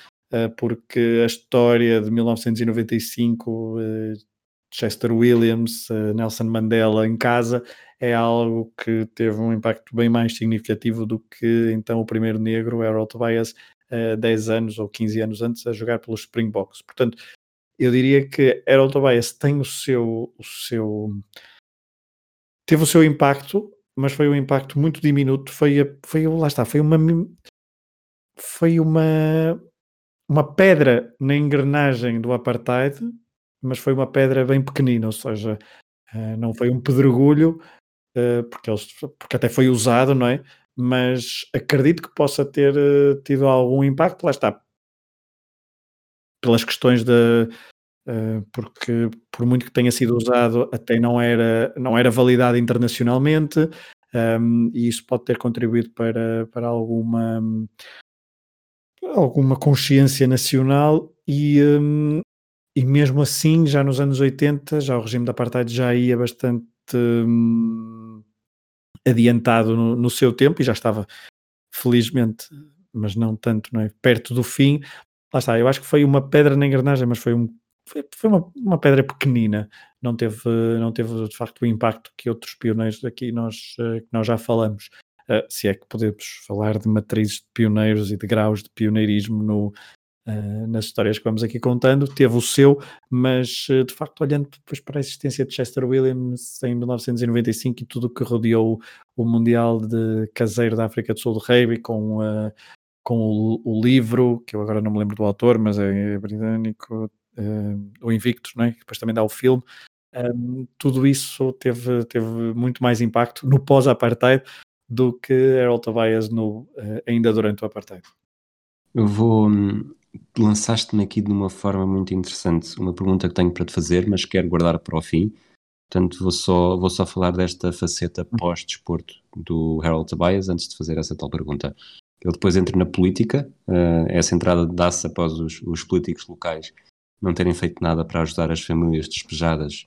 porque a história de 1995 Chester Williams, uh, Nelson Mandela em casa, é algo que teve um impacto bem mais significativo do que então o primeiro negro, Harold Tobias, uh, 10 anos ou 15 anos antes, a jogar pelos Springboks. Portanto, eu diria que Harold Tobias tem o seu, o seu teve o seu impacto, mas foi um impacto muito diminuto. Foi, foi lá está, foi uma foi uma uma pedra na engrenagem do apartheid, mas foi uma pedra bem pequenina, ou seja, eh, não foi um pedregulho, eh, porque, porque até foi usado, não é? Mas acredito que possa ter eh, tido algum impacto, lá está, pelas questões de, Uh, porque por muito que tenha sido usado, até não era, não era validado internacionalmente, um, e isso pode ter contribuído para, para alguma, alguma consciência nacional e, um, e mesmo assim, já nos anos 80, já o regime da apartheid já ia bastante um, adiantado no, no, seu tempo e já estava, felizmente, mas não tanto, não é? perto do fim. Lá está, eu acho que foi uma pedra na engrenagem, mas foi um foi, foi uma, uma, pedra pequenina, não teve, não teve de facto o impacto que outros pioneiros aqui nós, eh, que nós já falamos. Uh, se é que podemos falar de matrizes de pioneiros e de graus de pioneirismo no, uh, nas histórias que vamos aqui contando, teve o seu, mas uh, de facto, olhando depois para a existência de Chester Williams em 1995 e tudo o que rodeou o Mundial de Caseiro da África do Sul do Rugby, com, com o, o, livro, que eu agora não me lembro do autor, mas é, é britânico, uh, o Invictus, não é? que depois também dá o filme. Um, tudo isso teve, teve muito mais impacto no pós-apartheid do que Harold Tobias no, uh, ainda durante o apartheid. Eu vou. Hum, lançaste-me aqui de uma forma muito interessante uma pergunta que tenho para te fazer, mas quero guardar para o fim. Portanto, vou só, vou só falar desta faceta hum. pós-desporto do Harold Tobias antes de fazer essa tal pergunta. Ele depois entra na política, uh, essa entrada dá-se após os, os políticos locais não terem feito nada para ajudar as famílias despejadas,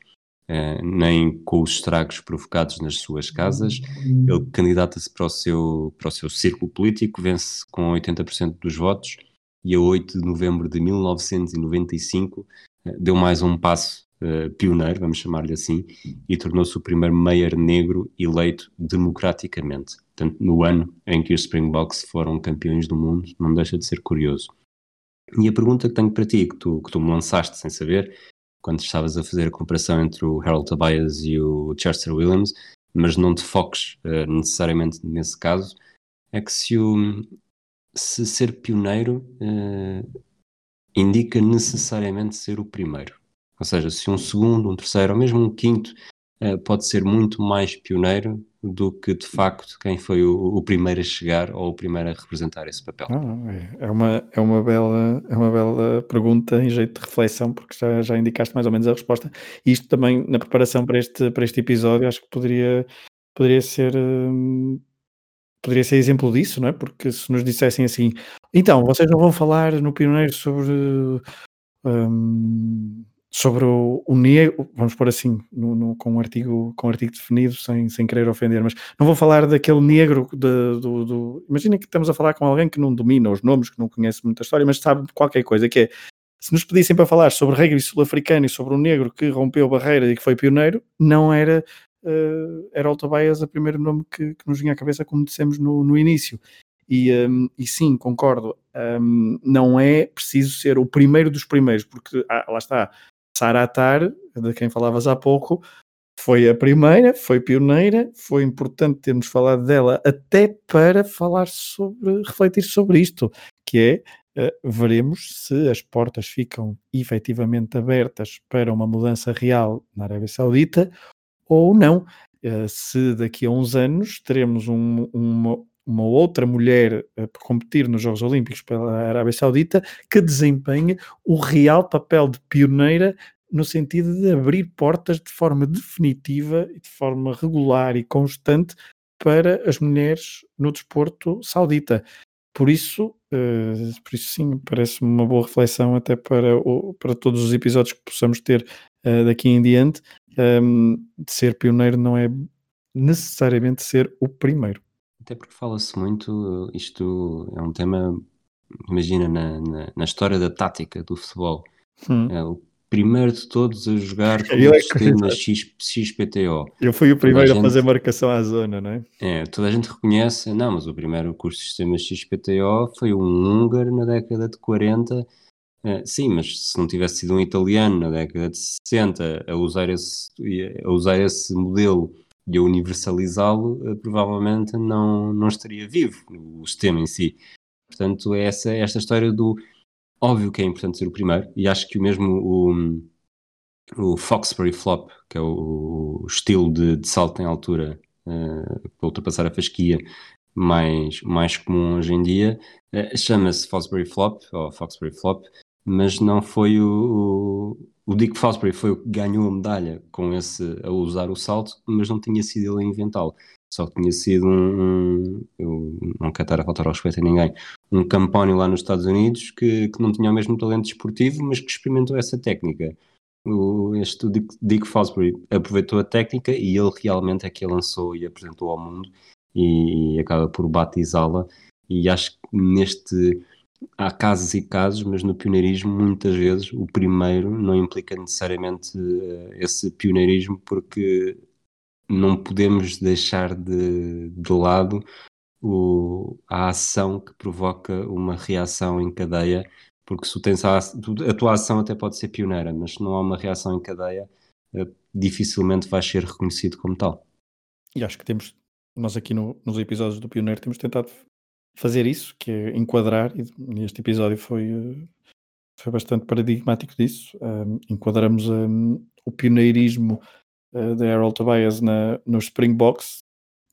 eh, nem com os estragos provocados nas suas casas. Ele candidata-se para, o seu, para o seu círculo político, vence com 80% dos votos e a 8 de novembro de 1995 eh, deu mais um passo uh, pioneiro, vamos chamar-lhe assim, e tornou-se o primeiro mayor negro eleito democraticamente. Portanto, no ano em que os Springboks foram campeões do mundo, não deixa de ser curioso. E a pergunta que tenho para ti, que tu, que tu me lançaste sem saber, quando estavas a fazer a comparação entre o Harold Tobias e o Chester Williams, mas não te foques uh, necessariamente nesse caso, é que se, o, se ser pioneiro uh, indica necessariamente ser o primeiro. Ou seja, se um segundo, um terceiro ou mesmo um quinto uh, pode ser muito mais pioneiro do que de facto quem foi o, o, primeiro a chegar ou o primeiro a representar esse papel? é, é, uma, é, uma bela, é uma bela pergunta em jeito de reflexão, porque já, já indicaste mais ou menos a resposta. E isto também, na preparação para este, para este episódio, acho que poderia, poderia ser. Hum, poderia ser exemplo disso, não é? Porque se nos dissessem assim, então, vocês não vão falar no Pioneiro sobre hum, sobre o, o negro, vamos pôr assim, no, no, com, um artigo, com um artigo definido, sem, sem querer ofender, mas não vou falar daquele negro de, do, do, Imagina que estamos a falar com alguém que não domina os nomes, que não conhece muita história, mas sabe qualquer coisa, que é se nos pedissem para falar sobre rugby sul-africano e sobre o negro que rompeu barreira e que foi pioneiro, não era uh, era Tobias o primeiro nome que, que, nos vinha à cabeça, como dissemos no, no início. E, um, e sim, concordo, um, não é preciso ser o primeiro dos primeiros, porque ah, lá está, Saratar, de quem falavas há pouco, foi a primeira, foi pioneira, foi importante termos falado dela até para falar sobre, refletir sobre isto, que é, uh, veremos se as portas ficam efetivamente abertas para uma mudança real na Arábia Saudita ou não. Uh, se daqui a uns anos teremos um, uma, uma outra mulher a competir nos Jogos Olímpicos pela Arábia Saudita que desempenha o real papel de pioneira no sentido de abrir portas de forma definitiva e de forma regular e constante para as mulheres no desporto saudita. Por isso, uh, por isso sim, parece-me uma boa reflexão até para, o, para todos os episódios que possamos ter uh, daqui em diante. Um, ehm, de ser pioneiro não é necessariamente ser o primeiro. Até porque fala-se muito, isto é um tema, imagina, na, na, na história da tática do futebol. Hum. É, o primeiro de todos a jogar (laughs) com (laughs) o é sistema X, XPTO. Eu fui o primeiro a, a, fazer marcação à zona, não é? É, toda a gente reconhece, não, mas o primeiro curso de sistema XPTO foi um húngaro na década de 40 Uh, sim, mas se não tivesse sido um italiano na década de 60 a usar esse, a usar esse modelo e a universalizá-lo, uh, provavelmente não, não estaria vivo o sistema em si. Portanto, é essa, esta história do. Óbvio que é importante ser o primeiro, e acho que o mesmo o, o Foxbury Flop, que é o, o estilo de, de, salto em altura uh, para ultrapassar a fasquia mais, mais comum hoje em dia, uh, chama-se Fosbury Flop, ou Foxbury Flop, mas não foi o, o Dick Fosbury foi o que ganhou a medalha com esse a usar o salto, mas não tinha sido ele a inventá-lo. Só tinha sido um, um, eu não quero estar a faltar ao respeito a ninguém, um campónio lá nos Estados Unidos que, que não tinha o mesmo talento desportivo, mas que experimentou essa técnica. O, este Dick, Dick Fosbury aproveitou a técnica e ele realmente é que a lançou e apresentou ao mundo e, e acaba por batizá-la. E acho que neste há casos e casos, mas no pioneirismo, muitas vezes, o primeiro não implica necessariamente uh, esse pioneirismo, porque não podemos deixar de, de lado o, a ação que provoca uma reação em cadeia, porque se tens a, a tua ação até pode ser pioneira, mas se não há uma reação em cadeia, uh, dificilmente vais ser reconhecido como tal. E acho que temos, nós aqui no, nos episódios do Pioneiro, temos tentado fazer isso, que é enquadrar, e este episódio foi, eh, foi bastante paradigmático disso. Um, enquadramos um, o pioneirismo uh, de Harold Tobias na, no Springboks,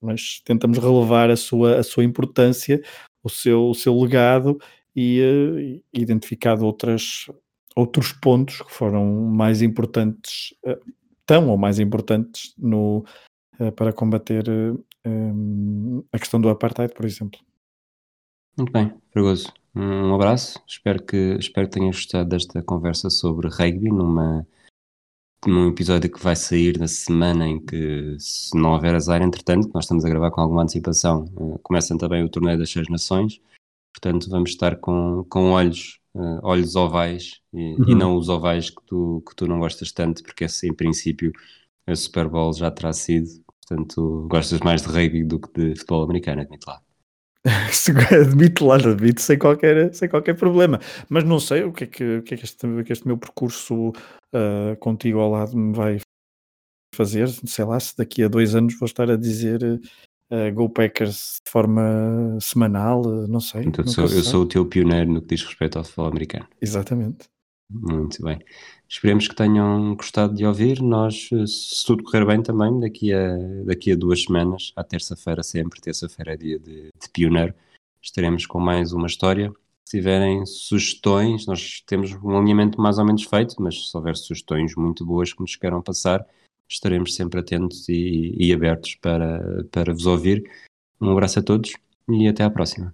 mas tentamos relevar a sua, a sua importância, o seu, o seu legado e uh, identificado outras, outros pontos que foram mais importantes, uh, tão ou mais importantes no, para combater um, a questão do apartheid, por exemplo. Muito bem, Fragoso. Um abraço. Espero que, espero que tenhas gostado desta conversa sobre rugby numa, num episódio que vai sair na semana em que, se não houver azar, entretanto, nós estamos a gravar com alguma antecipação, uh, começa também o torneio das Seis Nações, portanto vamos estar com, com olhos, uh, olhos ovais e, uhum. e, não os ovais que tu, que tu não gostas tanto, porque esse, em princípio a Super Bowl já terá sido, portanto gostas mais de rugby do que de futebol americano, admito lá. (laughs) admito lá, admito sem qualquer, sem qualquer problema. Mas não sei o que é que, que, é que, este, que este meu percurso uh, contigo ao lado me vai fazer. Sei lá, se daqui a dois anos vou estar a dizer uh, Go Packers de forma semanal, uh, não sei. Então, sou, eu sou o teu pioneiro no que diz respeito ao futebol americano. Exatamente. Muito bem. Esperemos que tenham gostado de ouvir. Nós, se tudo correr bem também, daqui a, daqui a duas semanas, à terça-feira sempre, terça-feira é dia de, de pioneiro, estaremos com mais uma história. Se tiverem sugestões, nós temos um alinhamento mais ou menos feito, mas se houver sugestões muito boas que nos queiram passar, estaremos sempre atentos e, e abertos para, para vos ouvir. Um abraço a todos e até à próxima.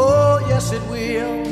Oh, yes, it will.